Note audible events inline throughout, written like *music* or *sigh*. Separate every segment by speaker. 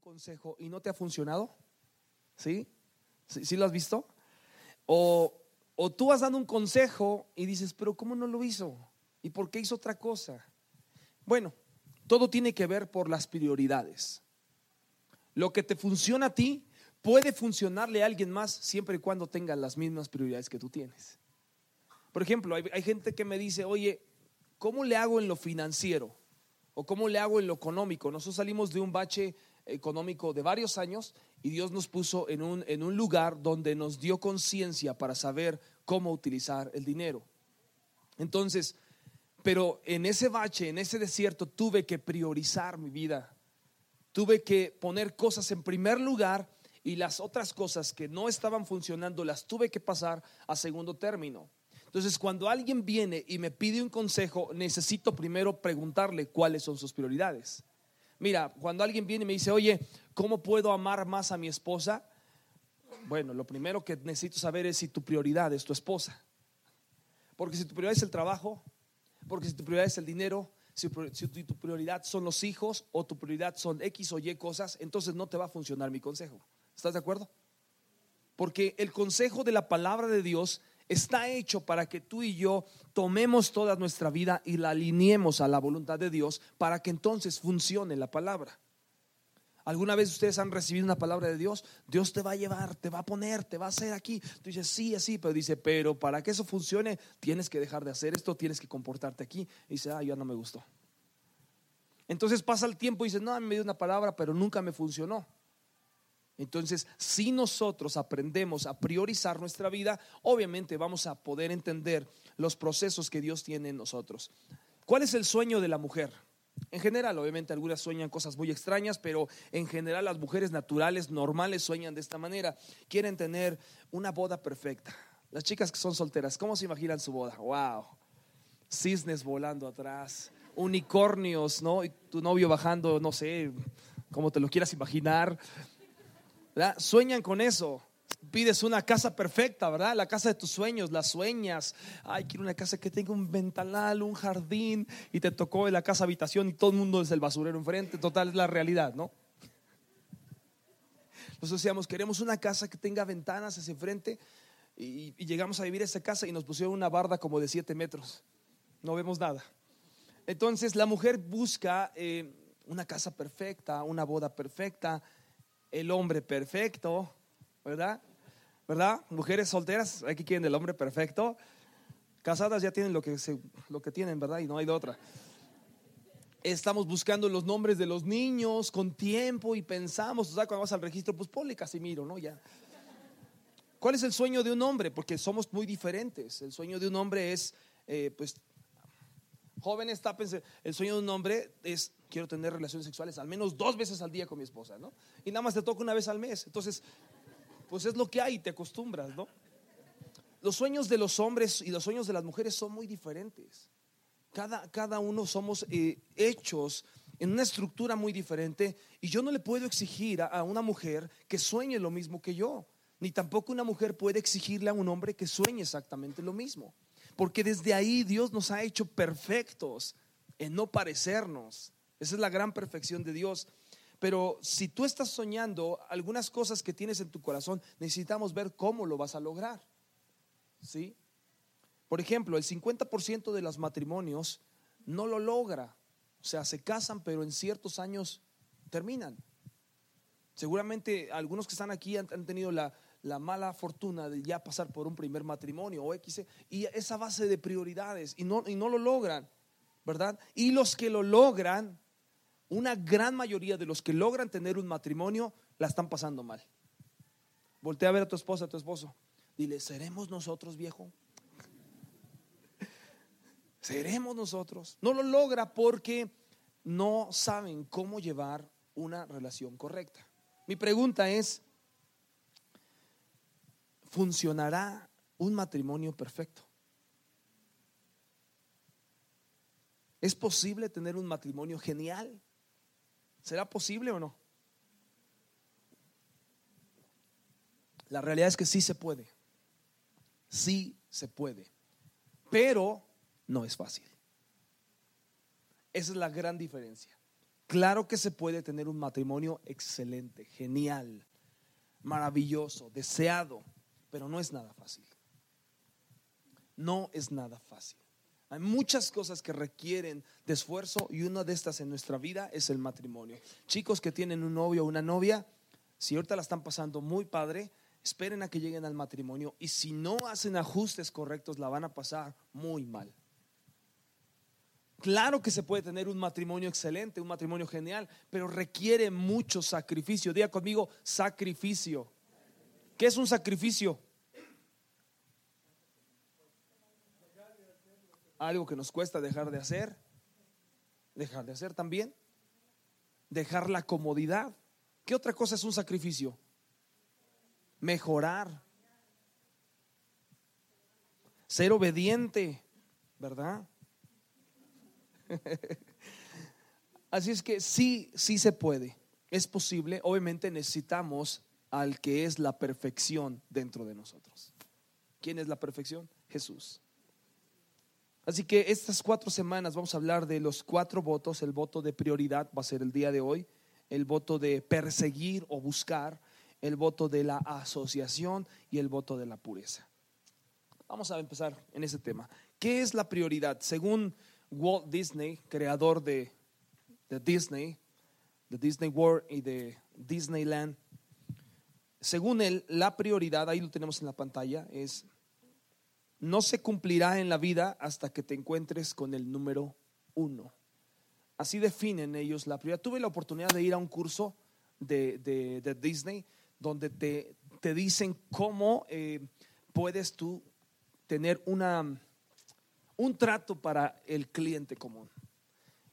Speaker 1: consejo y no te ha funcionado? ¿Sí? ¿Sí, lo has visto? O, o tú vas dando un consejo y dices, pero ¿cómo no lo hizo? ¿Y por qué hizo otra cosa? Bueno, todo tiene que ver por las prioridades. Lo que te funciona a ti puede funcionarle a alguien más siempre y cuando tenga las mismas prioridades que tú tienes. Por ejemplo, hay, hay, gente que me dice, oye, ¿cómo le hago en lo financiero? ¿O cómo le hago en lo económico? Nosotros salimos de un bache económico de varios años y Dios nos puso en un, en un lugar donde nos dio conciencia para saber cómo utilizar el dinero. Entonces, pero en ese bache, en ese desierto, tuve que priorizar mi vida. Tuve que poner cosas en primer lugar y las otras cosas que no estaban funcionando las tuve que pasar a segundo término. Entonces, cuando alguien viene y me pide un consejo, necesito primero preguntarle cuáles son sus prioridades. Mira, cuando alguien viene y me dice, oye, ¿cómo puedo amar más a mi esposa? Bueno, lo primero que necesito saber es si tu prioridad es tu esposa. Porque si tu prioridad es el trabajo, porque si tu prioridad es el dinero, si, tu prioridad son los hijos o tu prioridad son X o Y cosas, entonces no te va a funcionar mi consejo. ¿Estás de acuerdo? Porque el consejo de la palabra de Dios está hecho para que tú y yo tomemos toda nuestra vida y la alineemos a la voluntad de Dios para que entonces funcione la palabra. ¿Alguna vez ustedes han recibido una palabra de Dios? Dios te va a llevar, te va a poner, te va a hacer aquí. Tú dices, sí, así, pero dice, pero para que eso funcione, tienes que dejar de hacer esto, tienes que comportarte aquí. Y dice, ah, ya no me gustó. Entonces pasa el tiempo y dice, no, me dio una palabra, pero nunca me funcionó. Entonces, si nosotros aprendemos a priorizar nuestra vida, obviamente vamos a poder entender los procesos que Dios tiene en nosotros. ¿Cuál es el sueño de la mujer? En general, obviamente algunas sueñan cosas muy extrañas, pero en general las mujeres naturales, normales, sueñan de esta manera. Quieren tener una boda perfecta. Las chicas que son solteras, ¿cómo se imaginan su boda? ¡Wow! Cisnes volando atrás, unicornios, ¿no? Y tu novio bajando, no sé, como te lo quieras imaginar. Sueñan con eso. Pides una casa perfecta, ¿verdad? La casa de tus sueños, la sueñas. Ay, quiero una casa que tenga un ventanal, un jardín, y te tocó en la casa habitación y todo el mundo es el basurero enfrente. Total, es la realidad, ¿no? Nosotros decíamos, queremos una casa que tenga ventanas hacia enfrente, y, llegamos a vivir esa casa y nos pusieron una barda como de 7 metros. No vemos nada. Entonces la mujer busca eh, una casa perfecta, una boda perfecta, el hombre perfecto, ¿verdad? ¿Verdad? Mujeres solteras, aquí quieren el hombre perfecto. Casadas ya tienen lo que, lo que tienen, ¿verdad? Y no hay de otra. Estamos buscando los nombres de los niños con tiempo y pensamos, o sea, cuando vas al registro, pues ponle Casimiro, ¿no? Ya. ¿Cuál es el sueño de un hombre? Porque somos muy diferentes. El sueño de un hombre es, eh, pues, jóvenes, tápense. El sueño de un hombre es quiero tener relaciones sexuales al menos dos veces al día con mi esposa, ¿no? Y nada más te toca una vez al mes. Entonces, pues es lo que hay, te acostumbras, ¿no? Los sueños de los hombres y los sueños de las mujeres son muy diferentes. Cada, cada uno somos eh, hechos en una estructura muy diferente y yo no le puedo exigir a una mujer que sueñe lo mismo que yo, ni tampoco una mujer puede exigirle a un hombre que sueñe exactamente lo mismo, porque desde ahí Dios nos ha hecho perfectos en no parecernos. Esa es la gran perfección de Dios. Pero si tú estás soñando algunas cosas que tienes en tu corazón, necesitamos ver cómo lo vas a lograr. ¿Sí? Por ejemplo, el 50% de los matrimonios no lo logra. O sea, se casan, pero en ciertos años terminan. Seguramente algunos que están aquí han, tenido la, mala fortuna de ya pasar por un primer matrimonio o X, y esa base de prioridades, y no, y no lo logran, ¿verdad? Y los que lo logran, una gran mayoría de los que logran tener un matrimonio la están pasando mal. Voltea a ver a tu esposa, a tu esposo. Dile, ¿seremos nosotros, viejo? *laughs* ¿Seremos nosotros? No lo logra porque no saben cómo llevar una relación correcta. Mi pregunta es, ¿funcionará un matrimonio perfecto? ¿Es posible tener un matrimonio genial? ¿Será posible o no? La realidad es que sí se puede. Sí se puede. Pero no es fácil. Esa es la gran diferencia. Claro que se puede tener un matrimonio excelente, genial, maravilloso, deseado, pero no es nada fácil. No es nada fácil. Hay muchas cosas que requieren de esfuerzo y una de estas en nuestra vida es el matrimonio. Chicos que tienen un novio o una novia, si ahorita la están pasando muy padre, esperen a que lleguen al matrimonio y si no hacen ajustes correctos la van a pasar muy mal. Claro que se puede tener un matrimonio excelente, un matrimonio genial, pero requiere mucho sacrificio. Diga conmigo, sacrificio. ¿Qué es un sacrificio? Algo que nos cuesta dejar de hacer. Dejar de hacer también. Dejar la comodidad. ¿Qué otra cosa es un sacrificio? Mejorar. Ser obediente, ¿verdad? *laughs* Así es que sí, sí se puede. Es posible. Obviamente necesitamos al que es la perfección dentro de nosotros. ¿Quién es la perfección? Jesús. Así que estas cuatro semanas vamos a hablar de los cuatro votos. El voto de prioridad va a ser el día de hoy. El voto de perseguir o buscar. El voto de la asociación y el voto de la pureza. Vamos a empezar en ese tema. ¿Qué es la prioridad? Según Walt Disney, creador de, Disney, de Disney World y de Disneyland, según él, la prioridad, ahí lo tenemos en la pantalla, es no se cumplirá en la vida hasta que te encuentres con el número uno. Así definen ellos la prioridad. Tuve la oportunidad de ir a un curso de, Disney donde te, te dicen cómo eh, puedes tú tener una un trato para el cliente común.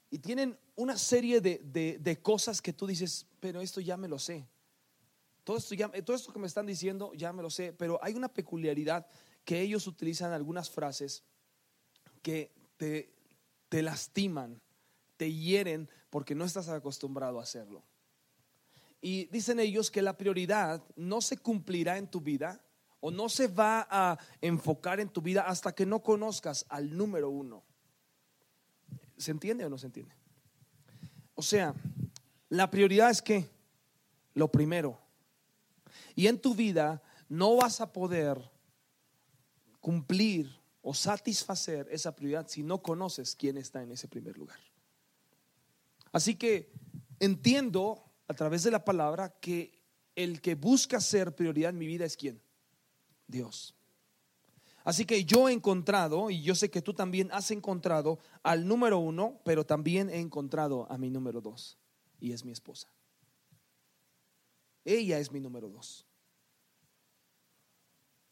Speaker 1: Y tienen una serie de, cosas que tú dices, pero esto ya me lo sé. Todo esto, ya, todo esto que me están diciendo ya me lo sé, pero hay una peculiaridad que ellos utilizan algunas frases que te, te lastiman, te hieren porque no estás acostumbrado a hacerlo. Y dicen ellos que la prioridad no se cumplirá en tu vida o no se va a enfocar en tu vida hasta que no conozcas al número uno. ¿Se entiende o no se entiende? O sea, la prioridad es que lo primero. Y en tu vida no vas a poder cumplir o satisfacer esa prioridad si no conoces quién está en ese primer lugar. Así que entiendo a través de la palabra que el que busca ser prioridad en mi vida es quién? Dios. Así que yo he encontrado, y yo sé que tú también has encontrado al número uno, pero también he encontrado a mi número dos, y es mi esposa. Ella es mi número dos.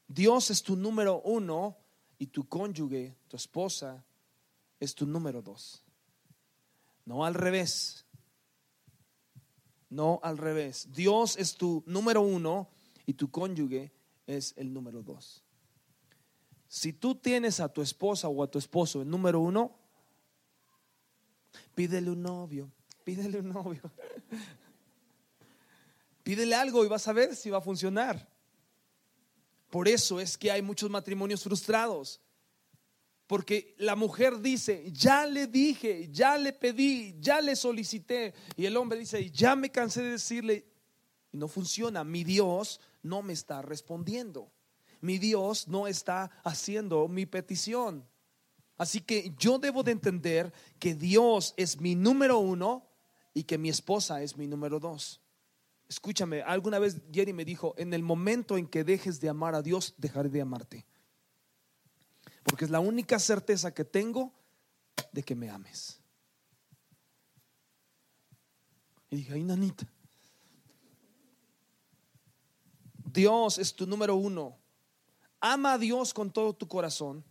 Speaker 1: Dios es tu número uno y tu cónyuge, tu esposa, es tu número dos. No al revés. No al revés. Dios es tu número uno y tu cónyuge es el número dos. Si tú tienes a tu esposa o a tu esposo el número uno, pídele un novio, pídele un novio. *laughs* Pídele algo y vas a ver si va a funcionar. Por eso es que hay muchos matrimonios frustrados. Porque la mujer dice, ya le dije, ya le pedí, ya le solicité. Y el hombre dice, ya me cansé de decirle, y no funciona. Mi Dios no me está respondiendo. Mi Dios no está haciendo mi petición. Así que yo debo de entender que Dios es mi número uno y que mi esposa es mi número dos. Escúchame, alguna vez Jerry me dijo, en el momento en que dejes de amar a Dios, dejaré de amarte. Porque es la única certeza que tengo de que me ames. Y dije, ay, nanita, Dios es tu número uno. Ama a Dios con todo tu corazón.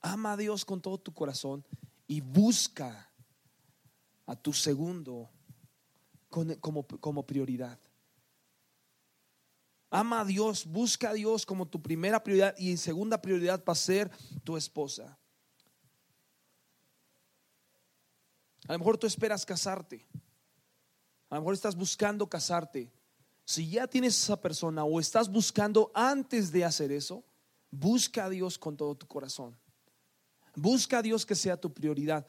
Speaker 1: Ama a Dios con todo tu corazón y busca a tu segundo como, como prioridad. Ama a Dios, busca a Dios como tu primera prioridad y segunda prioridad va a ser tu esposa. A lo mejor tú esperas casarte. A lo mejor estás buscando casarte. Si ya tienes esa persona o estás buscando antes de hacer eso, busca a Dios con todo tu corazón. Busca a Dios que sea tu prioridad.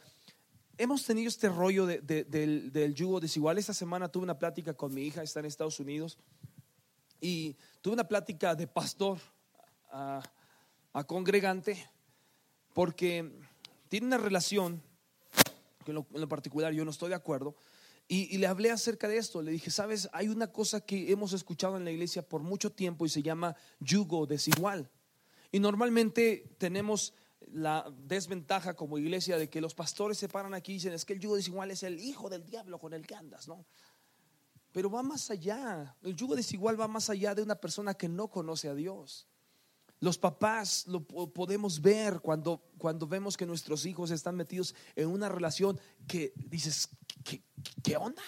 Speaker 1: Hemos tenido este rollo de- de- del, yugo desigual. Esta semana tuve una plática con mi hija, está en Estados Unidos, y tuve una plática de pastor a, congregante, porque tiene una relación, que en lo, en lo particular yo no estoy de acuerdo, y, y le hablé acerca de esto. Le dije, sabes, hay una cosa que hemos escuchado en la iglesia por mucho tiempo y se llama yugo desigual. Y normalmente tenemos la desventaja como iglesia de que los pastores se paran aquí y dicen, es que el yugo desigual es el hijo del diablo con el que andas, ¿no? Pero va más allá. El yugo desigual va más allá de una persona que no conoce a Dios. Los papás lo po- podemos ver cuando, cuando vemos que nuestros hijos están metidos en una relación que dices, ¿qué, qué- qué onda?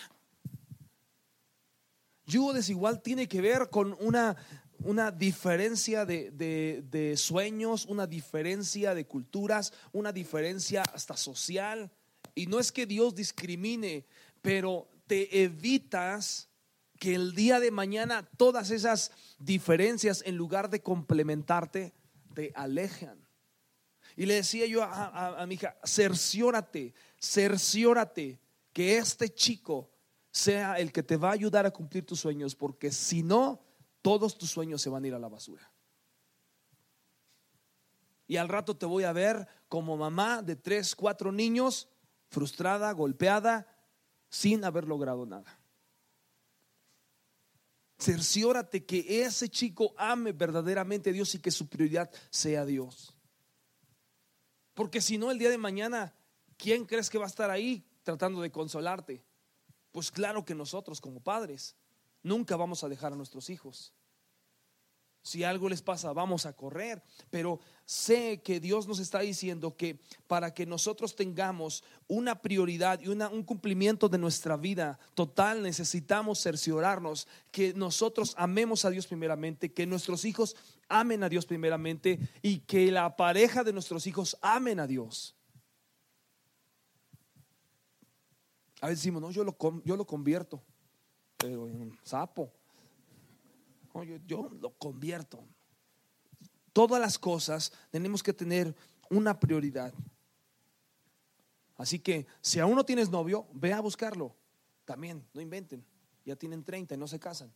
Speaker 1: Yugo desigual tiene que ver con una, una diferencia de, de- de sueños, una diferencia de culturas, una diferencia hasta social. Y no es que Dios discrimine, pero te evitas que el día de mañana todas esas diferencias, en lugar de complementarte, te alejan. Y le decía yo a, a- a mi hija, cerciórate, cerciórate que este chico sea el que te va a ayudar a cumplir tus sueños, porque si no, todos tus sueños se van a ir a la basura. Y al rato te voy a ver como mamá de tres, cuatro niños, frustrada, golpeada, sin haber logrado nada. Cerciórate que ese chico ame verdaderamente a Dios y que su prioridad sea Dios. Porque si no, el día de mañana, ¿quién crees que va a estar ahí tratando de consolarte? Pues claro que nosotros como padres nunca vamos a dejar a nuestros hijos. Si algo les pasa, vamos a correr. Pero sé que Dios nos está diciendo que para que nosotros tengamos una prioridad y una- un cumplimiento de nuestra vida total, necesitamos cerciorarnos que nosotros amemos a Dios primeramente, que nuestros hijos amen a Dios primeramente y que la pareja de nuestros hijos amen a Dios. A veces decimos, no, yo lo, yo lo convierto, pero en un sapo. Yo, yo lo convierto. Todas las cosas tenemos que tener una prioridad. Así que si aún no tienes novio, ve a buscarlo. También, no inventen. Ya tienen 30 y no se casan.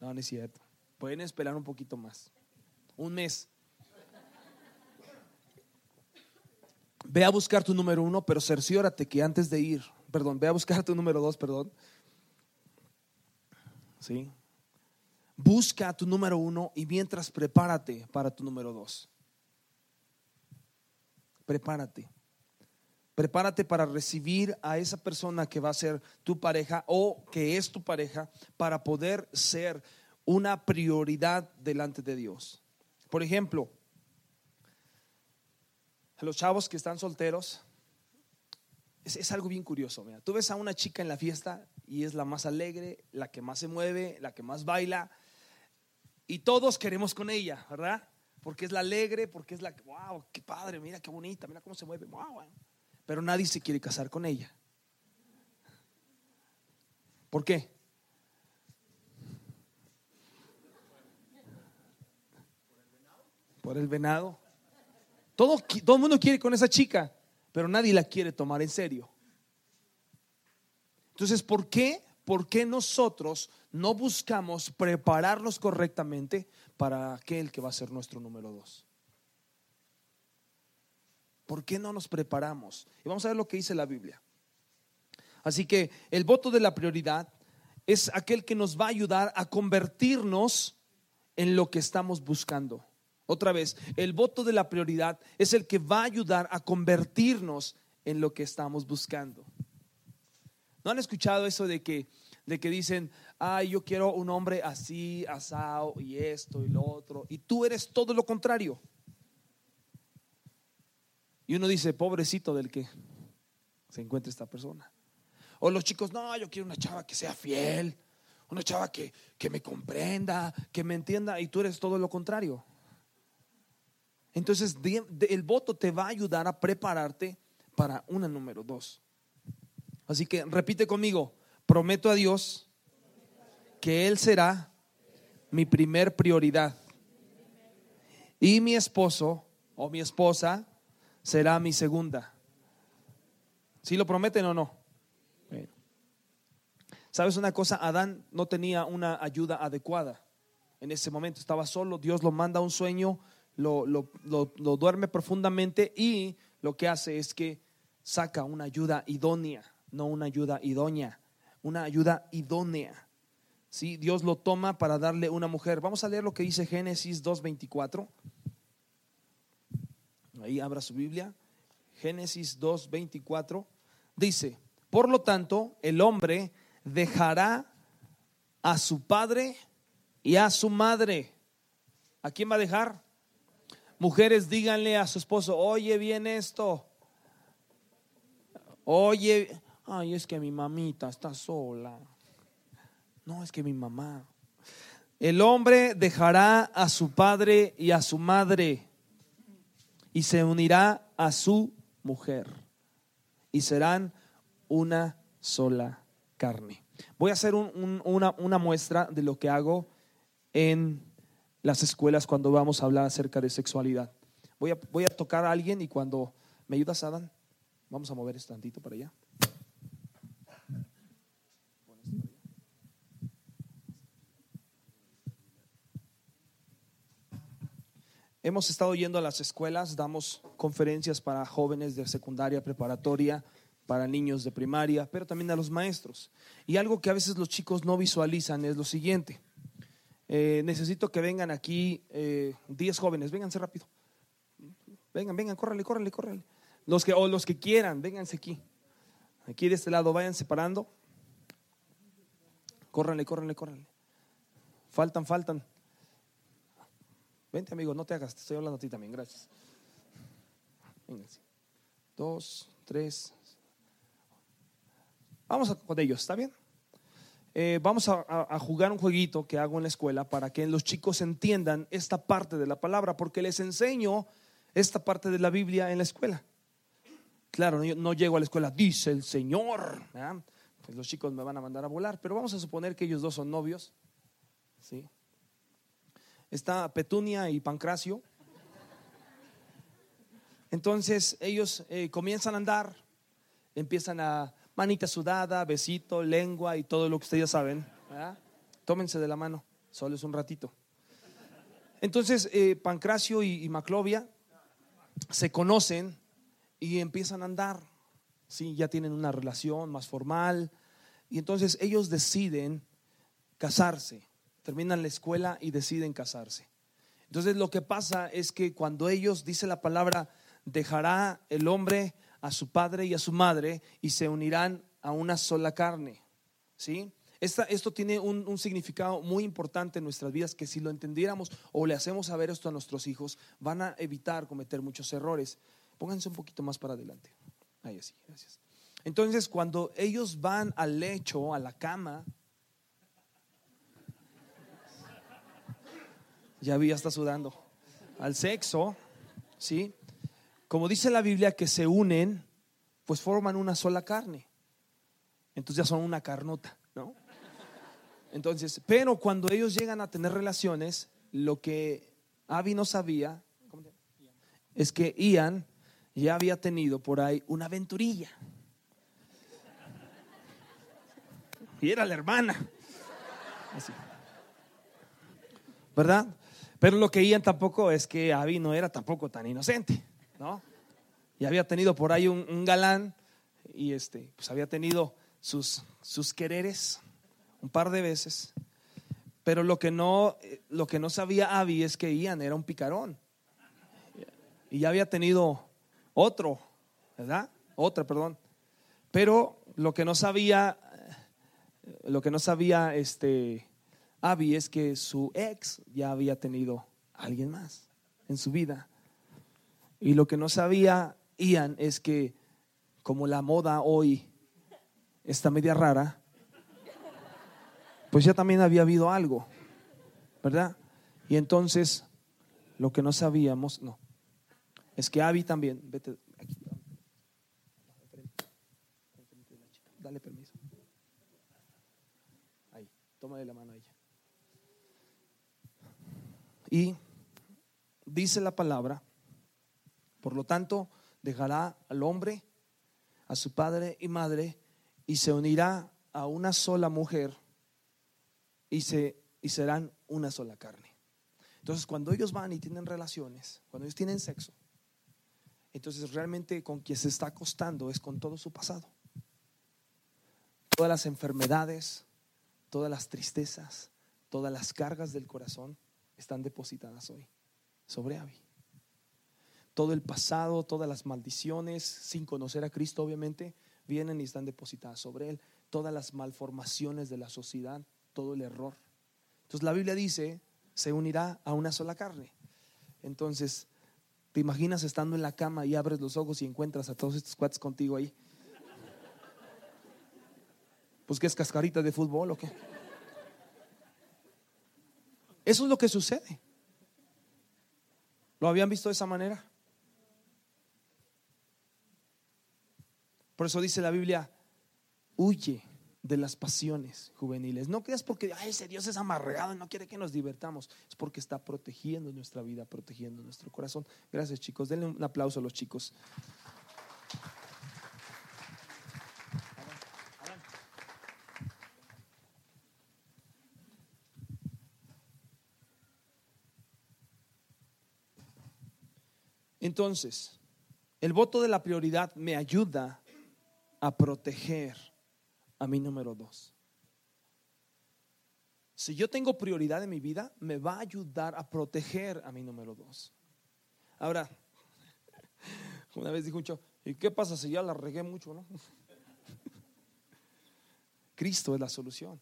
Speaker 1: No, no es cierto. Pueden esperar un poquito más. Un mes. Ve a buscar tu número uno, pero cerciórate que antes de ir, perdón, ve a buscar tu número dos, perdón. ¿Sí? Busca tu número uno y mientras prepárate para tu número dos. Prepárate. Prepárate para recibir a esa persona que va a ser tu pareja o que es tu pareja para poder ser una prioridad delante de Dios. Por ejemplo, los chavos que están solteros, es, es algo bien curioso. Mira. Tú ves a una chica en la fiesta y es la más alegre, la que más se mueve, la que más baila, y todos queremos con ella, ¿verdad? Porque es la alegre, porque es la, wow, qué padre, mira qué bonita, mira cómo se mueve, wow. Pero nadie se quiere casar con ella. ¿Por qué? Por el venado. Todo, todo el mundo quiere con esa chica, pero nadie la quiere tomar en serio. Entonces, ¿por qué? ¿Por qué nosotros no buscamos prepararnos correctamente para aquel que va a ser nuestro número dos? ¿Por qué no nos preparamos? Y vamos a ver lo que dice la Biblia. Así que el voto de la prioridad es aquel que nos va a ayudar a convertirnos en lo que estamos buscando. Otra vez, el voto de la prioridad es el que va a ayudar a convertirnos en lo que estamos buscando. ¿No han escuchado eso de que, de que dicen, ay, yo quiero un hombre así, asado, y esto y lo otro, y tú eres todo lo contrario? Y uno dice, pobrecito del que se encuentre esta persona. O los chicos, no, yo quiero una chava que sea fiel, una chava que, que me comprenda, que me entienda, y tú eres todo lo contrario. Entonces, el voto te va a ayudar a prepararte para una número dos. Así que repite conmigo, prometo a Dios que Él será mi primer prioridad. Y mi esposo o mi esposa será mi segunda. ¿Sí lo prometen o no? ¿Sabes una cosa? Adán no tenía una ayuda adecuada en ese momento, estaba solo, Dios lo manda a un sueño, lo, lo, lo duerme profundamente y lo que hace es que saca una ayuda idónea, no una ayuda idónea, una ayuda idónea. ¿Sí? Dios lo toma para darle una mujer. Vamos a leer lo que dice Génesis 2.24. Ahí abra su Biblia. Génesis 2.24. Dice, por lo tanto, el hombre dejará a su padre y a su madre. ¿A quién va a dejar? Mujeres, díganle a su esposo, oye bien esto. Oye, ay, es que mi mamita está sola. No, es que mi mamá. El hombre dejará a su padre y a su madre y se unirá a su mujer y serán una sola carne. Voy a hacer una, muestra de lo que hago en las escuelas cuando vamos a hablar acerca de sexualidad. Voy a, voy a tocar a alguien y cuando me ayudas, Adán, vamos a mover esto tantito para allá. Hemos estado yendo a las escuelas, damos conferencias para jóvenes de secundaria, preparatoria, para niños de primaria, pero también a los maestros. Y algo que a veces los chicos no visualizan es lo siguiente. Eh, necesito que vengan aquí 10 eh, jóvenes, vénganse rápido. Vengan, vengan, córrele, córrele, córrele. Los que, o los que quieran, vénganse aquí. Aquí de este lado, vayan separando. Córrele, córrele, córrele. Faltan, faltan. Vente, amigo, no te hagas, estoy hablando a ti también, gracias. Dos, tres. Vamos con ellos, ¿está bien? Eh, vamos a, jugar un jueguito que hago en la escuela para que los chicos entiendan esta parte de la palabra, porque les enseño esta parte de la Biblia en la escuela. Claro, no, llego a la escuela, dice el Señor. Pues los chicos me van a mandar a volar, pero vamos a suponer que ellos dos son novios. ¿sí? está Petunia y Pancracio. Entonces ellos eh, comienzan a andar, empiezan a manita sudada, besito, lengua y todo lo que ustedes ya saben. Tómense de la mano, solo es un ratito. Entonces eh, Pancracio y, Maclovia se conocen y empiezan a andar. Sí, ya tienen una relación más formal. Y entonces ellos deciden casarse terminan la escuela y deciden casarse. Entonces lo que pasa es que cuando ellos, dice la palabra, dejará el hombre a su padre y a su madre y se unirán a una sola carne. ¿Sí? esto tiene un, un, significado muy importante en nuestras vidas que si lo entendiéramos o le hacemos saber esto a nuestros hijos, van a evitar cometer muchos errores. Pónganse un poquito más para adelante. Ahí así, gracias. Entonces, cuando ellos van al lecho, a la cama, Ya vi, ya está sudando. Al sexo, ¿sí? Como dice la Biblia, que se unen, pues forman una sola carne. Entonces ya son una carnota, ¿no? Entonces, pero cuando ellos llegan a tener relaciones, lo que Abby no sabía es que Ian ya había tenido por ahí una aventurilla. Y era la hermana. ¿Verdad? Pero lo que Ian tampoco es que Abby no era tampoco tan inocente, ¿no? Y había tenido por ahí un, galán y este, pues había tenido sus, sus quereres un par de veces. Pero lo que no, lo que no sabía Abby es que Ian era un picarón. Y ya había tenido otro, ¿verdad? Otra, perdón. Pero lo que no sabía, lo que no sabía este Abby es que su ex ya había tenido a alguien más en su vida. Y lo que no sabía Ian es que como la moda hoy está media rara, pues ya también había habido algo, ¿verdad? Y entonces lo que no sabíamos, no, es que Abby también, vete aquí, dale permiso. Ahí, tómale la mano a ella. Y dice la palabra, por lo tanto, dejará al hombre, a su padre y madre, y se unirá a una sola mujer y, se, y serán una sola carne. Entonces, cuando ellos van y tienen relaciones, cuando ellos tienen sexo, entonces realmente con quien se está acostando es con todo su pasado. Todas las enfermedades, todas las tristezas, todas las cargas del corazón están depositadas hoy sobre Abby. Todo el pasado, todas las maldiciones, sin conocer a Cristo obviamente, vienen y están depositadas sobre él. Todas las malformaciones de la sociedad, todo el error. Entonces la Biblia dice, se unirá a una sola carne. Entonces, ¿te imaginas estando en la cama y abres los ojos y encuentras a todos estos cuates contigo ahí? Pues que es cascarita de fútbol o qué. Eso es lo que sucede. ¿Lo habían visto de esa manera? Por eso dice la Biblia, huye de las pasiones juveniles. No creas porque ese Dios es amarregado y no quiere que nos divertamos. Es porque está protegiendo nuestra vida, protegiendo nuestro corazón. Gracias chicos. Denle un aplauso a los chicos. Entonces, el voto de la prioridad me ayuda a proteger a mi número dos. Si yo tengo prioridad en mi vida, me va a ayudar a proteger a mi número dos. Ahora, *laughs* una vez dijo un ¿y qué pasa si ya la regué mucho, no? *laughs* Cristo es la solución.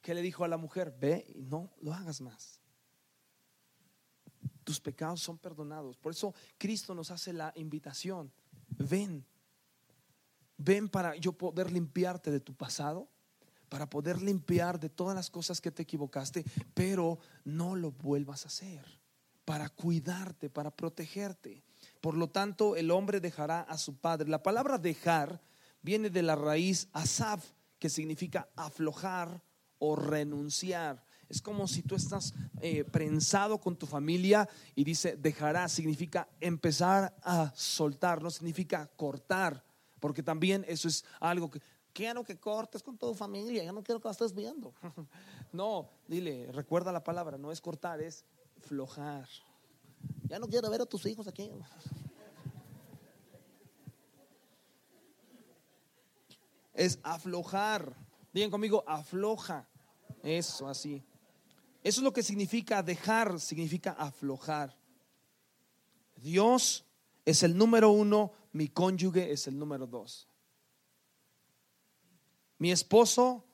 Speaker 1: ¿Qué le dijo a la mujer? Ve y no lo hagas más tus pecados son perdonados. Por eso Cristo nos hace la invitación. Ven, ven para yo poder limpiarte de tu pasado, para poder limpiar de todas las cosas que te equivocaste, pero no lo vuelvas a hacer, para cuidarte, para protegerte. Por lo tanto, el hombre dejará a su padre. La palabra dejar viene de la raíz asaf, que significa aflojar o renunciar. Es como si tú estás eh, prensado con tu familia y dice dejará, significa empezar a soltar, no significa cortar, porque también eso es algo que quiero que cortes con tu familia, ya no quiero que la estés viendo. *laughs* No, dile, recuerda la palabra, no es cortar, es flojar. Ya no quiero ver a tus hijos aquí. *laughs* Es aflojar. Digan conmigo, afloja. Eso, así. Eso es lo que significa dejar, significa aflojar. Dios es el número uno, mi cónyuge es el número dos. Mi esposo,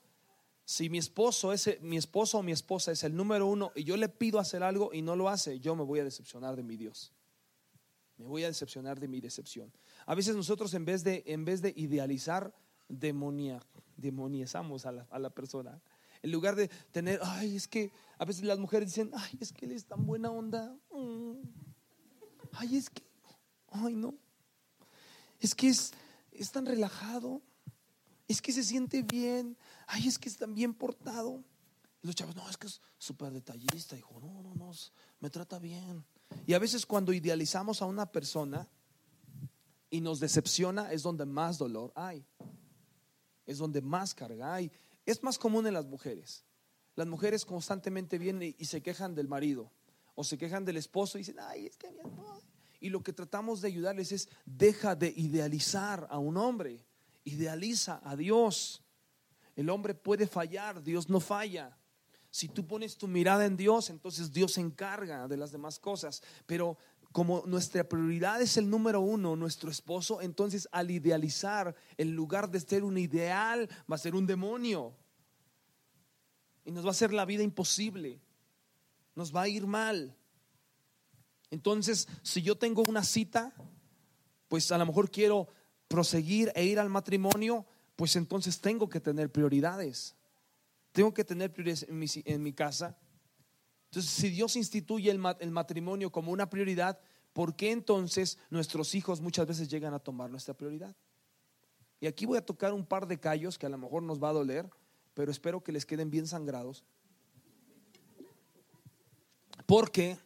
Speaker 1: si mi esposo es mi esposo o mi esposa es el número uno y yo le pido hacer algo y no lo hace, yo me voy a decepcionar de mi Dios. Me voy a decepcionar de mi decepción. A veces nosotros en vez de, en vez de idealizar, demonia, a la, a la persona. En lugar de tener, ay, es que a veces las mujeres dicen, ay, es que él es tan buena onda. Mm. Ay, es que, ay, no. Es que es, es tan relajado. Es que se siente bien. Ay, es que es tan bien portado. Y los chavos, no, es que es súper detallista. Dijo, no, no, no, me trata bien. Y a veces cuando idealizamos a una persona y nos decepciona, es donde más dolor hay. Es donde más carga hay. Es más común en las mujeres. Las mujeres constantemente vienen y se quejan del marido o se quejan del esposo y dicen, ay, es que mi esposo. Y lo que tratamos de ayudarles es, deja de idealizar a un hombre, idealiza a Dios. El hombre puede fallar, Dios no falla. Si tú pones tu mirada en Dios, entonces Dios se encarga de las demás cosas. Pero como nuestra prioridad es el número uno, nuestro esposo, entonces al idealizar, en lugar de ser un ideal, va a ser un demonio. Y nos va a hacer la vida imposible. Nos va a ir mal. Entonces, si yo tengo una cita, pues a lo mejor quiero proseguir e ir al matrimonio, pues entonces tengo que tener prioridades. Tengo que tener prioridades en mi, casa entonces, si Dios instituye el, matrimonio como una prioridad, ¿por qué entonces nuestros hijos muchas veces llegan a tomar nuestra prioridad? Y aquí voy a tocar un par de callos que a lo mejor nos va a doler, pero espero que les queden bien sangrados. Porque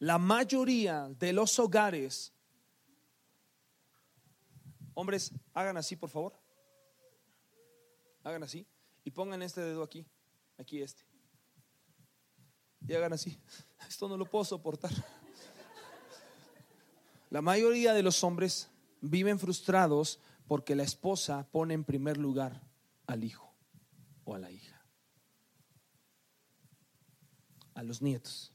Speaker 1: la mayoría de los hogares Hombres, hagan así, por favor. Hagan así. Y pongan este dedo aquí. Aquí este. Y hagan así. *laughs* Esto no lo puedo soportar. *laughs* La mayoría de los hombres viven frustrados porque la esposa pone en primer lugar al hijo o a la hija. A los nietos.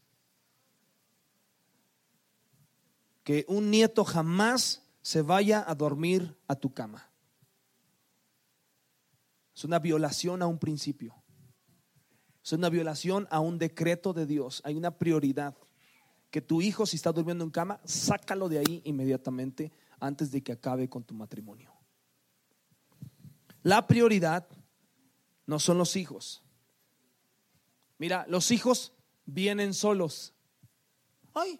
Speaker 1: Que un nieto jamás se vaya a dormir a tu cama. Es una violación a un principio. Es una violación a un decreto de Dios. Hay una prioridad. Que tu hijo, si está durmiendo en cama, sácalo de ahí inmediatamente antes de que acabe con tu matrimonio. La prioridad no son los hijos. Mira, los hijos vienen solos. Ay.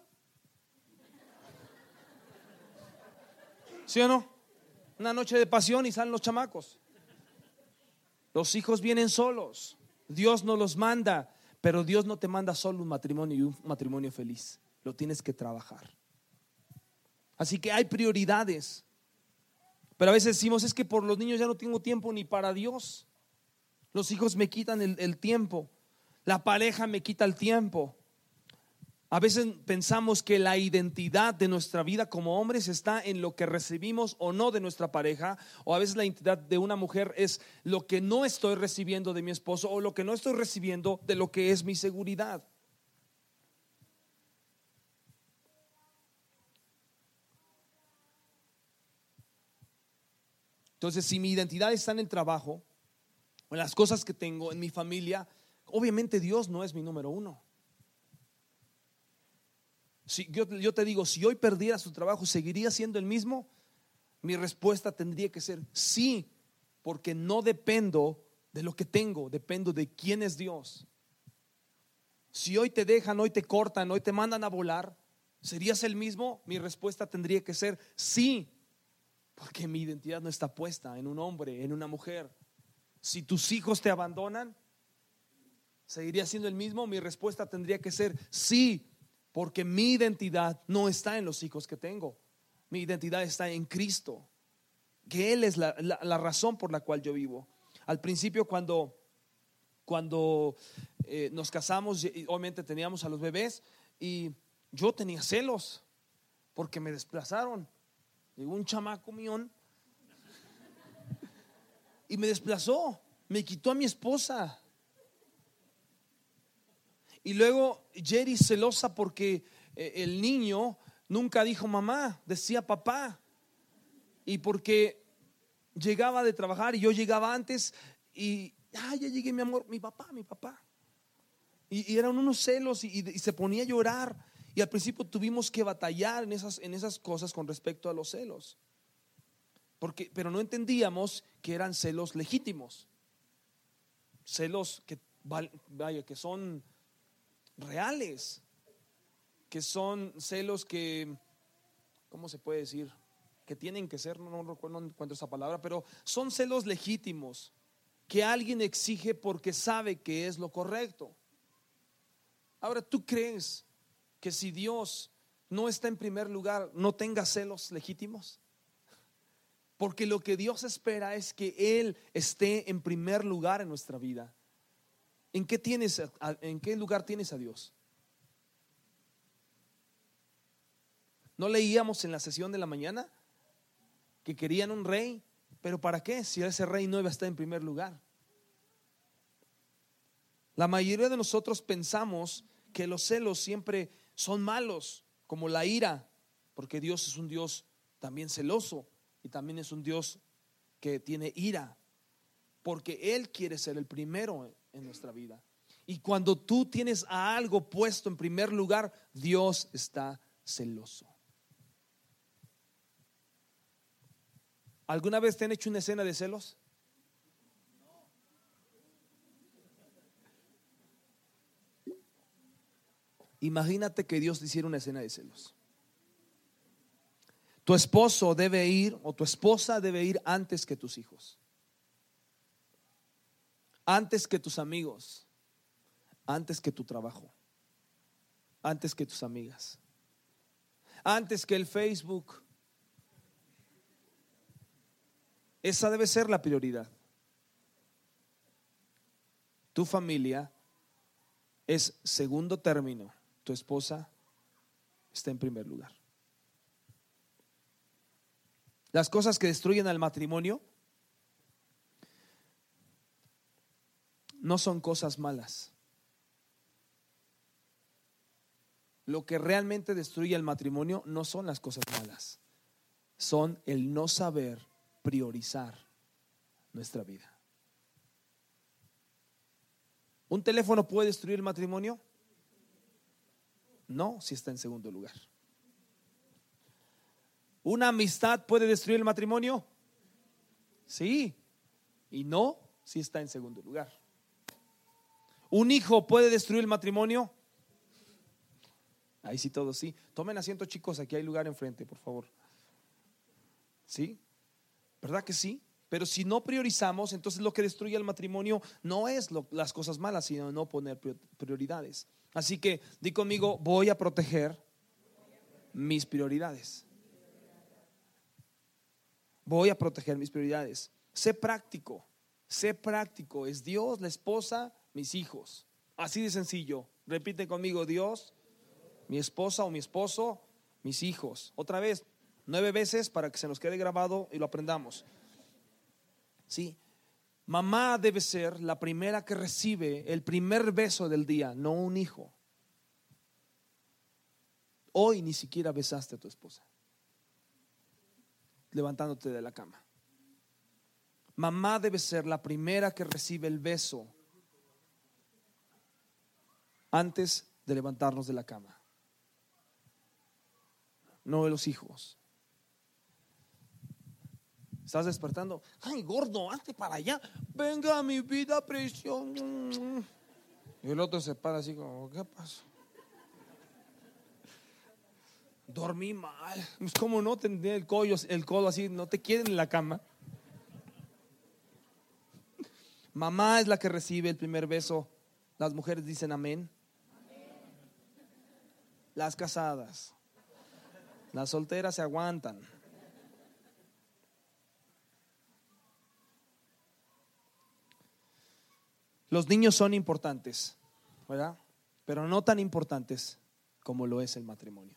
Speaker 1: ¿Sí o no? Una noche de pasión y salen los chamacos. Los hijos vienen solos. Dios no los manda, pero Dios no te manda solo un matrimonio y un matrimonio feliz. Lo tienes que trabajar. Así que hay prioridades. Pero a veces decimos, es que por los niños ya no tengo tiempo ni para Dios. Los hijos me quitan el, el tiempo. La pareja me quita el tiempo. A veces pensamos que la identidad de nuestra vida como hombres está en lo que recibimos o no de nuestra pareja, o a veces la identidad de una mujer es lo que no estoy recibiendo de mi esposo o lo que no estoy recibiendo de lo que es mi seguridad. Entonces, si mi identidad está en el trabajo, en las cosas que tengo, en mi familia, obviamente Dios no es mi número uno. Si yo, te digo, si hoy perdiera su trabajo, ¿seguiría siendo el mismo? Mi respuesta tendría que ser sí, porque no dependo de lo que tengo, dependo de quién es Dios. Si hoy te dejan, hoy te cortan, hoy te mandan a volar, ¿serías el mismo? Mi respuesta tendría que ser sí, porque mi identidad no está puesta en un hombre, en una mujer. Si tus hijos te abandonan, ¿seguiría siendo el mismo? Mi respuesta tendría que ser sí, porque mi identidad no está en los hijos que tengo. Mi identidad está en Cristo, que Él es la, razón por la cual yo vivo. Al principio cuando, cuando eh, nos casamos, obviamente teníamos a los bebés y yo tenía celos porque me desplazaron. Llegó un chamaco mión y me desplazó, me quitó a mi esposa. Y luego Jerry celosa porque eh, el niño nunca dijo mamá, decía papá. Y porque llegaba de trabajar y yo llegaba antes y, ah, ya llegué mi amor, mi papá, mi papá. Y, eran unos celos y, se ponía a llorar. Y al principio tuvimos que batallar en esas, en esas cosas con respecto a los celos. Porque, pero no entendíamos que eran celos legítimos. Celos que, vaya, que son reales, que son celos que, ¿cómo se puede decir? Que tienen que ser, no, no encuentro esa palabra, pero son celos legítimos que alguien exige porque sabe que es lo correcto. Ahora, ¿tú crees que si Dios no está en primer lugar, no tenga celos legítimos? Porque lo que Dios espera es que Él esté en primer lugar en nuestra vida. ¿En qué, tienes, ¿En qué lugar tienes a Dios? ¿No leíamos en la sesión de la mañana que querían un rey? ¿Pero para qué si ese rey no iba a estar en primer lugar? La mayoría de nosotros pensamos que los celos siempre son malos, como la ira, porque Dios es un Dios también celoso y también es un Dios que tiene ira, porque Él quiere ser el primero en nuestra vida. Y cuando tú tienes a algo puesto en primer lugar, Dios está celoso. ¿Alguna vez te han hecho una escena de celos? Imagínate que Dios te hiciera una escena de celos. Tu esposo debe ir o tu esposa debe ir antes que tus hijos antes que tus amigos, antes que tu trabajo, antes que tus amigas, antes que el Facebook, Esa debe ser la prioridad. Tu familia es segundo término. Tu esposa está en primer lugar. Las cosas que destruyen al matrimonio no son cosas malas. Lo que realmente destruye el matrimonio no son las cosas malas, son el no saber priorizar nuestra vida. ¿Un teléfono puede destruir el matrimonio? No, si está en segundo lugar. ¿Una amistad puede destruir el matrimonio? Sí. Y no si está en segundo lugar. ¿Un hijo puede destruir el matrimonio? Ahí sí todo sí. Tomen asiento chicos, aquí hay lugar enfrente, por favor. ¿Sí? ¿Verdad que sí? Pero si no priorizamos, entonces lo que destruye el matrimonio no es las cosas malas, sino no poner prioridades. Así que di conmigo, voy a proteger mis prioridades voy a proteger mis prioridades. Sé práctico, sé práctico. Es Dios, la esposa, mis hijos. Así de sencillo. Repite conmigo, Dios, mi esposa o mi esposo, mis hijos. Otra vez, nueve veces para que se nos quede grabado y lo aprendamos. Sí, mamá debe ser la primera que recibe el primer beso del día, no un hijo. Hoy ni siquiera besaste a tu esposa levantándote de la cama. Mamá debe ser la primera que recibe el beso antes de levantarnos de la cama. No de los hijos. Estás despertando. Ay, gordo, hazte para allá. Venga, mi vida, presión. Y el otro se para así como, ¿qué pasó? dormí mal. Pues como no tendría el codo, el codo así, no te quieren en la cama. Mamá es la que recibe el primer beso. Las mujeres dicen amén. Las casadas. Las solteras se aguantan. Los niños son importantes, ¿verdad? Pero no tan importantes como lo es el matrimonio.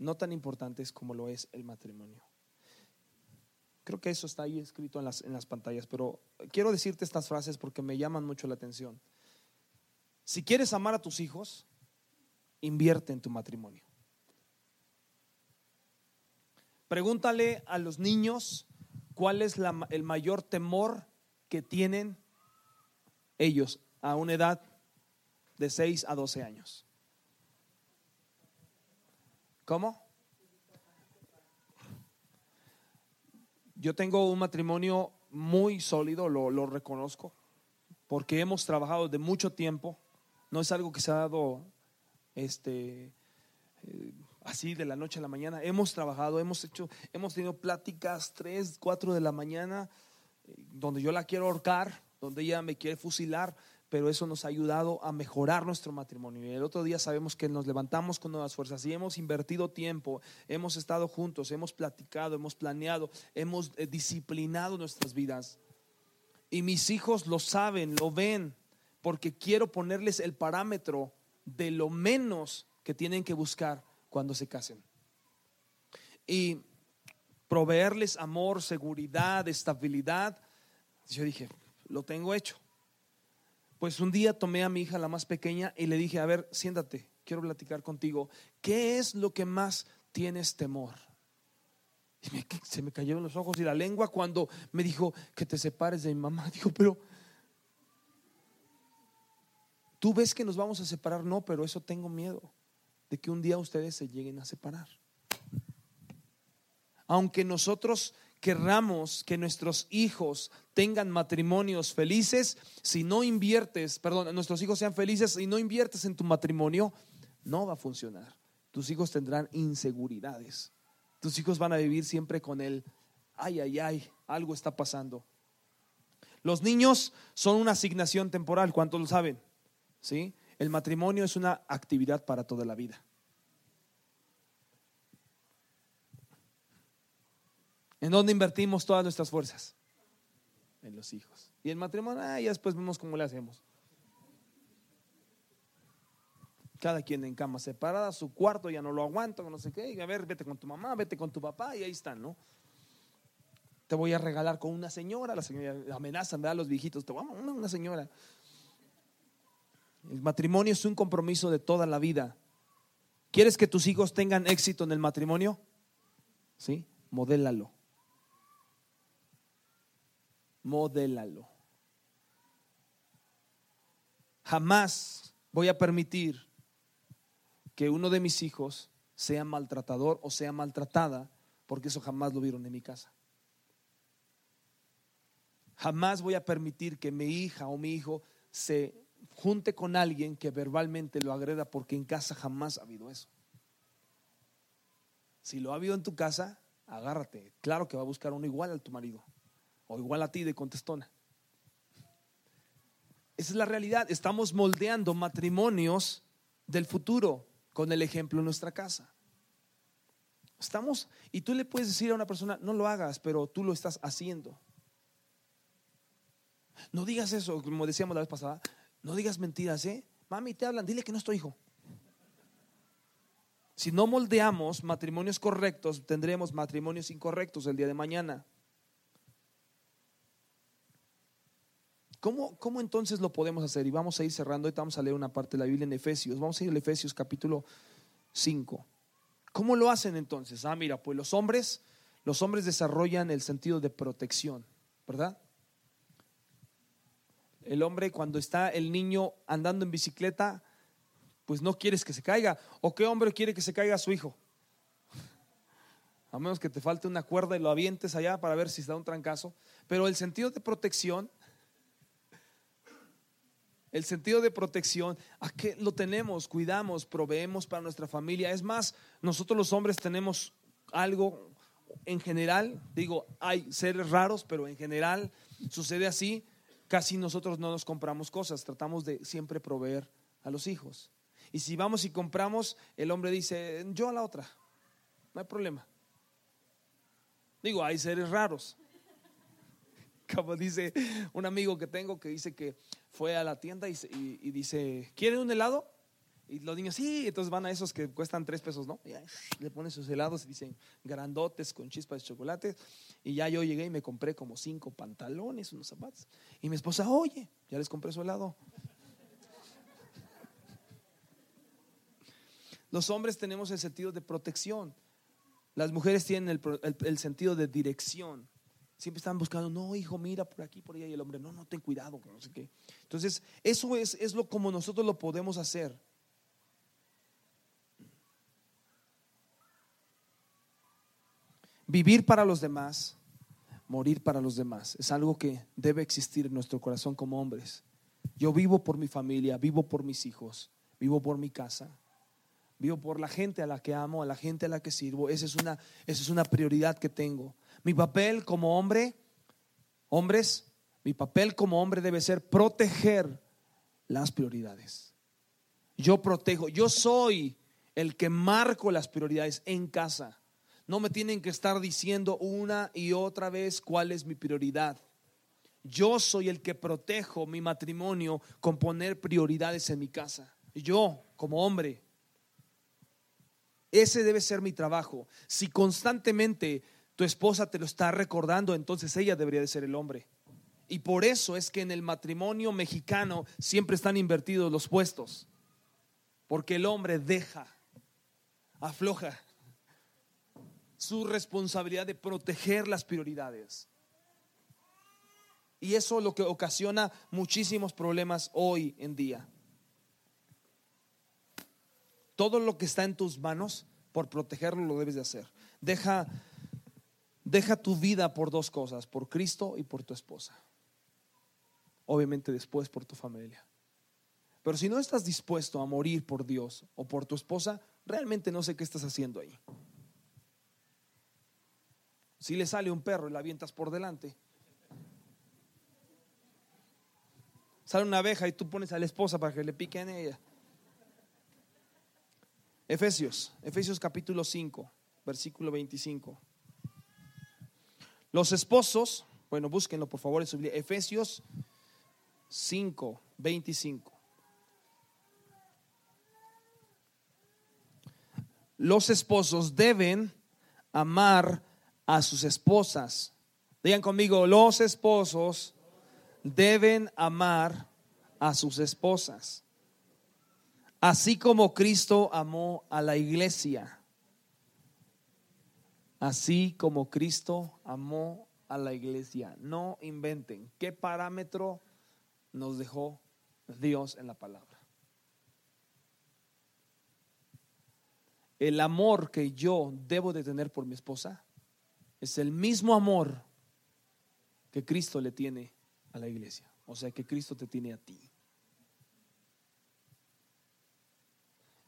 Speaker 1: no tan importantes como lo es el matrimonio. Creo que eso está ahí escrito en las, en las pantallas, pero quiero decirte estas frases porque me llaman mucho la atención. Si quieres amar a tus hijos, invierte en tu matrimonio. Pregúntale a los niños cuál es el mayor temor que tienen ellos a una edad de 6 a 12 años. ¿Cómo? Yo tengo un matrimonio muy sólido, lo, reconozco, porque hemos trabajado de mucho tiempo. No es algo que se ha dado este, eh, así de la noche a la mañana. Hemos trabajado, hemos hecho, hemos tenido pláticas 3, 4 de la mañana, eh, donde yo la quiero ahorcar, donde ella me quiere fusilar, pero eso nos ha ayudado a mejorar nuestro matrimonio. Y el otro día sabemos que nos levantamos con nuevas fuerzas y hemos invertido tiempo, hemos estado juntos, hemos platicado, hemos planeado, hemos eh, disciplinado nuestras vidas. Y mis hijos lo saben, lo ven, porque quiero ponerles el parámetro de lo menos que tienen que buscar cuando se casen. Y proveerles amor, seguridad, estabilidad. Yo dije, lo tengo hecho pues un día tomé a mi hija, la más pequeña, y le dije, a ver, siéntate, quiero platicar contigo. ¿Qué es lo que más tienes temor? Se me cayeron los ojos y la lengua cuando me dijo que te separes de mi mamá. *laughs* Dijo, pero tú ves que nos vamos a separar. No, pero eso tengo miedo de que un día ustedes se lleguen a separar. Aunque nosotros querramos que nuestros hijos tengan matrimonios felices, si no inviertes, perdón, nuestros hijos sean felices y no inviertes en tu matrimonio, no va a funcionar. Tus hijos tendrán inseguridades. Tus hijos van a vivir siempre con él. Ay, ay, ay, algo está pasando. Los niños son una asignación temporal, ¿cuántos lo saben? ¿Sí? El matrimonio es una actividad para toda la vida. ¿En dónde invertimos todas nuestras fuerzas? En los hijos. Y el matrimonio, ah, ya después vemos cómo le hacemos. Cada quien en cama separada, su cuarto ya no lo aguanto, no sé qué. Y a ver, vete con tu mamá, vete con tu papá, y ahí están, ¿no? Te voy a regalar con una señora, la señora amenazan, a los viejitos, te vamos, una, una señora. El matrimonio es un compromiso de toda la vida. ¿Quieres que tus hijos tengan éxito en el matrimonio? ¿Sí? Modélalo. Modélalo. Jamás voy a permitir que uno de mis hijos sea maltratador o sea maltratada, porque eso jamás lo vieron en mi casa. Jamás voy a permitir que mi hija o mi hijo se junte con alguien que verbalmente lo agreda, porque en casa jamás ha habido eso. Si lo ha habido en tu casa, agárrate. Claro que va a buscar uno igual a tu marido o igual a ti de contestona. Esa es la realidad. Estamos moldeando matrimonios del futuro con el ejemplo en nuestra casa. Estamos, y tú le puedes decir a una persona, no lo hagas, pero tú lo estás haciendo. No digas eso, como decíamos la vez pasada, no digas mentiras, ¿eh? Mami, te hablan, dile que no estoy hijo. Si no moldeamos matrimonios correctos, tendremos matrimonios incorrectos el día de mañana. ¿Cómo, ¿Cómo, entonces lo podemos hacer? Y vamos a ir cerrando, ahorita vamos a leer una parte de la Biblia en Efesios. Vamos a ir a Efesios capítulo 5. ¿Cómo lo hacen entonces? Ah, mira, pues los hombres, los hombres desarrollan el sentido de protección, ¿verdad? El hombre cuando está el niño andando en bicicleta, pues no quieres que se caiga. ¿O qué hombre quiere que se caiga a su hijo? A menos que te falte una cuerda y lo avientes allá para ver si está un trancazo. Pero el sentido de protección, el sentido de protección, ¿a qué lo tenemos? Cuidamos, proveemos para nuestra familia. Es más, nosotros los hombres tenemos algo en general, digo, hay seres raros, pero en general sucede así. Casi nosotros no nos compramos cosas, tratamos de siempre proveer a los hijos. Y si vamos y compramos, el hombre dice, yo a la otra, no hay problema. Digo, hay seres raros. *laughs* Como dice un amigo que tengo que dice que fue a la tienda y, dice, ¿quieren un helado? Y los niños, sí, entonces van a esos que cuestan tres pesos, ¿no? le ponen sus helados y dicen grandotes con chispas de chocolate. Y ya yo llegué y me compré como cinco pantalones, unos zapatos. Y mi esposa, oye, ya les compré su helado. Los hombres tenemos el sentido de protección. Las mujeres tienen el, sentido de dirección. Siempre están buscando, no, hijo, mira por aquí, por allá. Y el hombre, no, no, ten cuidado, no sé qué. Entonces, eso es, es lo como nosotros lo podemos hacer. Vivir para los demás, morir para los demás. Es algo que debe existir en nuestro corazón como hombres. Yo vivo por mi familia, vivo por mis hijos, vivo por mi casa. Vivo por la gente a la que amo, a la gente a la que sirvo. Esa es una, esa es una prioridad que tengo. Mi papel como hombre, hombres, mi papel como hombre debe ser proteger las prioridades. Yo protejo, yo soy el que marco las prioridades en casa. No me tienen que estar diciendo una y otra vez cuál es mi prioridad. Yo soy el que protejo mi matrimonio con poner prioridades en mi casa. Yo, como hombre, ese debe ser mi trabajo. Si constantemente tu esposa te lo está recordando, entonces ella debería de ser el hombre. Y por eso es que en el matrimonio mexicano siempre están invertidos los puestos. Porque el hombre deja, afloja su responsabilidad de proteger las prioridades. Y eso es lo que ocasiona muchísimos problemas hoy en día todo lo que está en tus manos, por protegerlo lo debes de hacer. Deja, deja tu vida por dos cosas, por Cristo y por tu esposa. Obviamente después por tu familia. Pero si no estás dispuesto a morir por Dios o por tu esposa, realmente no sé qué estás haciendo ahí. Si le sale un perro y la avientas por delante, sale una abeja y tú pones a la esposa para que le pique en ella. Efesios, Efesios capítulo 5, versículo 25. Los esposos, bueno, búsquenlo por favor en Efesios 5, 25. Los esposos deben amar a sus esposas. Digan conmigo, los esposos deben amar a sus esposas, así como Cristo amó a la iglesia. Así como Cristo amó a la iglesia. No inventen. ¿Qué parámetro nos dejó Dios en la palabra? El amor que yo debo de tener por mi esposa es el mismo amor que Cristo le tiene a la iglesia. O sea, que Cristo te tiene a ti.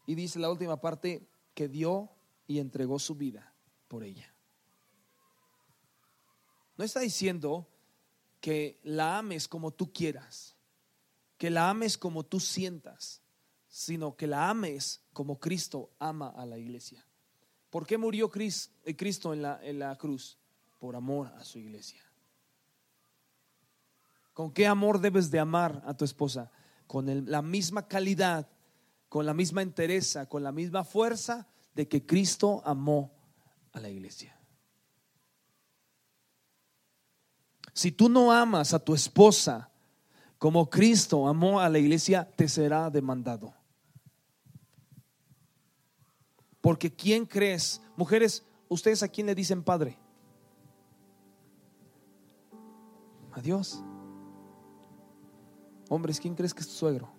Speaker 1: Y dice la última parte que dio y entregó su vida por ella. No está diciendo que la ames como tú quieras, que la ames como tú sientas, sino que la ames como Cristo ama a la iglesia. ¿Por qué murió eh, Cristo en la, en la cruz? Por amor a su iglesia. ¿Con qué amor debes de amar a tu esposa? Con la misma calidad, con la misma entereza, con la misma fuerza de que Cristo amó a la iglesia. Si tú no amas a tu esposa como Cristo amó a la iglesia, te será demandado. Porque ¿quién crees? Mujeres, ¿ustedes a quién le dicen padre? A Dios. Hombres, ¿quién crees que es tu suegro?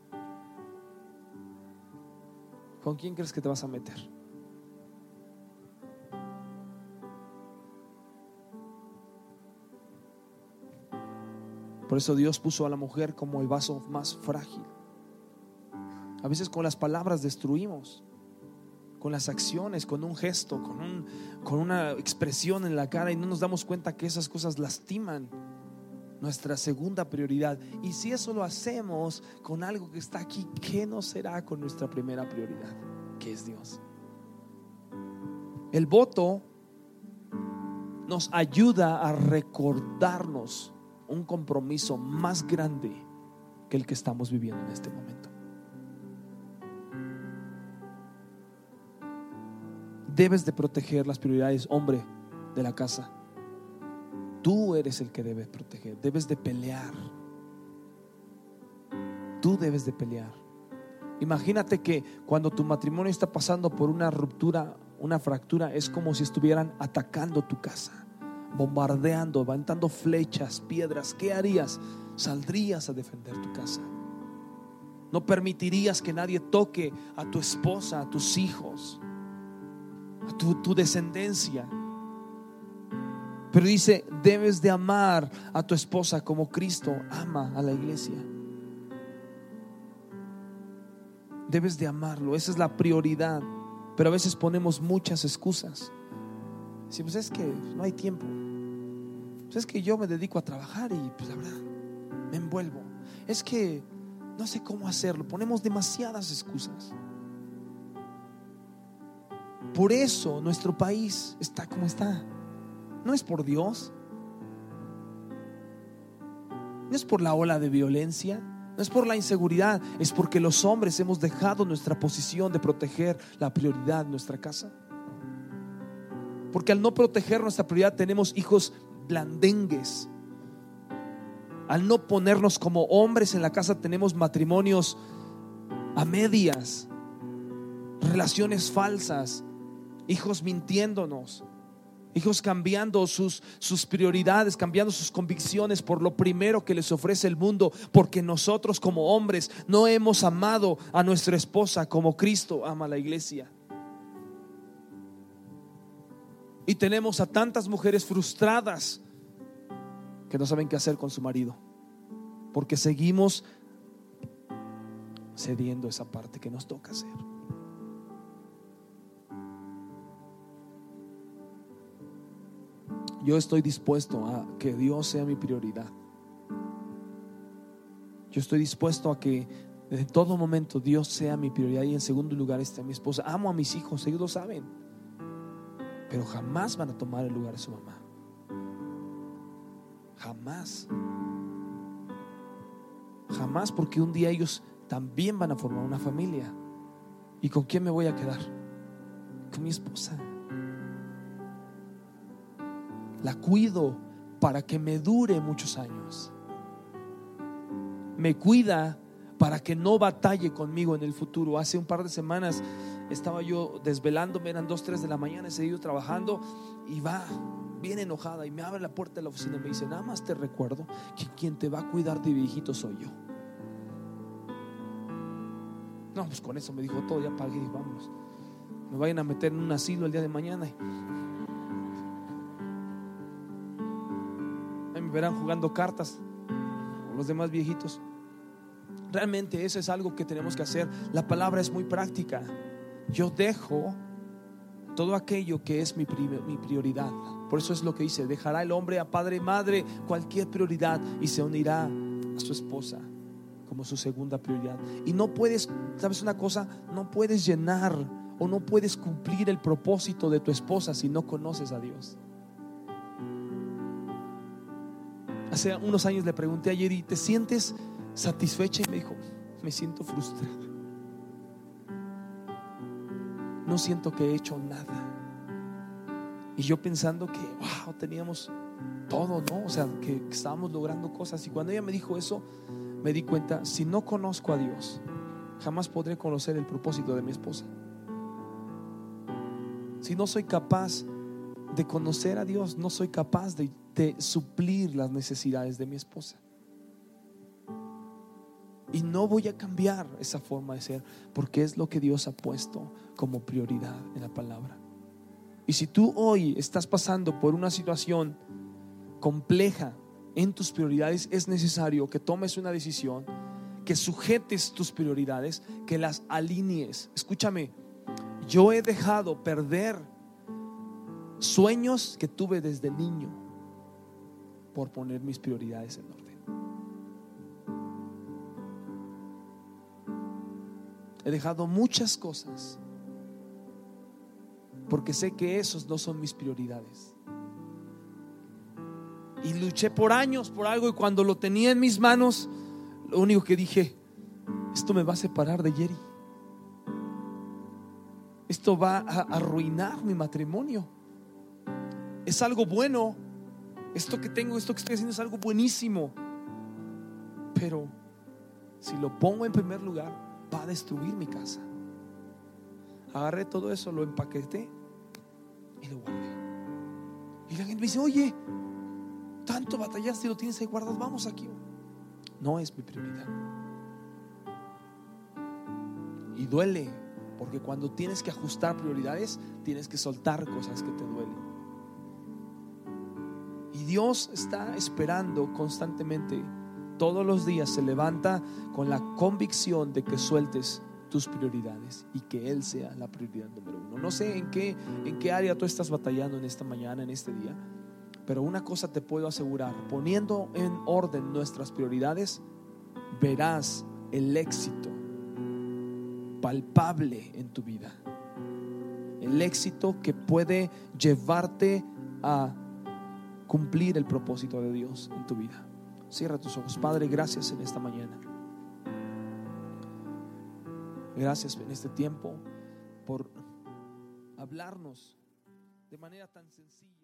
Speaker 1: ¿Con quién crees que te vas a meter? Por eso Dios puso a la mujer como el vaso más frágil. A veces con las palabras destruimos, con las acciones, con un gesto, con, un, con una expresión en la cara y no nos damos cuenta que esas cosas lastiman nuestra segunda prioridad. Y si eso lo hacemos con algo que está aquí, ¿qué no será con nuestra primera prioridad? Que es Dios. El voto nos ayuda a recordarnos un compromiso más grande que el que estamos viviendo en este momento. Debes de proteger las prioridades, hombre, de la casa. Tú eres el que debes proteger, debes de pelear. Tú debes de pelear. Imagínate que cuando tu matrimonio está pasando por una ruptura, una fractura, es como si estuvieran atacando tu casa, bombardeando, levantando flechas, piedras. ¿Qué harías? Saldrías a defender tu casa. No permitirías que nadie toque a tu esposa, a tus hijos, a tu, tu descendencia. Pero dice, debes de amar a tu esposa como Cristo ama a la iglesia. Debes de amarlo, esa es la prioridad. Pero a veces ponemos muchas excusas. Si pues es que no hay tiempo. Pues es que yo me dedico a trabajar y pues la verdad me envuelvo. Es que no sé cómo hacerlo. Ponemos demasiadas excusas. Por eso nuestro país está como está. No es por Dios. No es por la ola de violencia. No es por la inseguridad. Es porque los hombres hemos dejado nuestra posición de proteger la prioridad de nuestra casa. Porque al no proteger nuestra prioridad tenemos hijos blandengues. Al no ponernos como hombres en la casa tenemos matrimonios a medias, relaciones falsas, hijos mintiéndonos, Hijos cambiando sus, sus prioridades, cambiando sus convicciones por lo primero que les ofrece el mundo, porque nosotros como hombres no hemos amado a nuestra esposa como Cristo ama a la iglesia. Y tenemos a tantas mujeres frustradas que no saben qué hacer con su marido, porque seguimos cediendo esa parte que nos toca hacer. Yo estoy dispuesto a que Dios sea mi prioridad. Yo estoy dispuesto a que en todo momento Dios sea mi prioridad y en segundo lugar esté mi esposa. Amo a mis hijos, ellos lo saben, pero jamás van a tomar el lugar de su mamá. Jamás. Jamás porque un día ellos también van a formar una familia. ¿Y con quién me voy a quedar? Con mi esposa. La cuido para que me dure muchos años. Me cuida para que no batalle conmigo en el futuro. Hace un par de semanas estaba yo desvelándome, eran dos, tres de la mañana, he seguido trabajando y va bien enojada y me abre la puerta de la oficina y me dice, nada más te recuerdo que quien te va a cuidar de viejito soy yo. No, pues con eso me dijo todo, ya pagué, vamos. Me vayan a meter en un asilo el día de mañana. Verán jugando cartas, los demás viejitos. Realmente eso es algo que tenemos que hacer. La palabra es muy práctica. Yo dejo todo aquello que es mi, mi prioridad. Por eso es lo que dice, dejará el hombre a padre y madre cualquier prioridad y se unirá a su esposa como su segunda prioridad. Y no puedes, ¿sabes una cosa? No puedes llenar o no puedes cumplir el propósito de tu esposa si no conoces a Dios. Hace unos años le pregunté a Yeri, ¿te sientes satisfecha y me dijo, me siento frustrada. No siento que he hecho nada. Y yo pensando que, wow, teníamos todo, ¿no? O sea, que, estábamos logrando cosas. Y cuando ella me dijo eso, me di cuenta, si no conozco a Dios, jamás podré conocer el propósito de mi esposa. Si no soy capaz de conocer a Dios, no soy capaz de suplir las necesidades de mi esposa. Y no voy a cambiar esa forma de ser porque es lo que Dios ha puesto como prioridad en la palabra. Y si tú hoy estás pasando por una situación compleja en tus prioridades, es necesario que tomes una decisión, que sujetes tus prioridades, que las alinees. Escúchame, yo he dejado perder sueños que tuve desde niño por poner mis prioridades en orden. He dejado muchas cosas porque sé que esos no son mis prioridades. Y luché por años por algo y cuando lo tenía en mis manos, lo único que dije, esto me va a separar de Jerry. Esto va a arruinar mi matrimonio. Es algo bueno. Esto que tengo, esto que estoy haciendo es algo buenísimo. Pero si lo pongo en primer lugar, va a destruir mi casa. Agarré todo eso, lo empaqueté y lo guardé. Y la gente me dice, oye, tanto batallaste y lo tienes ahí guardado, vamos aquí. No es mi prioridad. Y duele, porque cuando tienes que ajustar prioridades, tienes que soltar cosas que te duelen. Dios está esperando constantemente todos los días se levanta con la convicción de que sueltes tus prioridades y que Él sea la prioridad número uno. No sé en qué, en qué área tú estás batallando en esta mañana, en este día, pero una cosa te puedo asegurar, poniendo en orden nuestras prioridades, verás el éxito palpable en tu vida. El éxito que puede llevarte a cumplir el propósito de Dios en tu vida. Cierra tus ojos. Padre, gracias en esta mañana. Gracias en este tiempo por hablarnos de manera tan sencilla.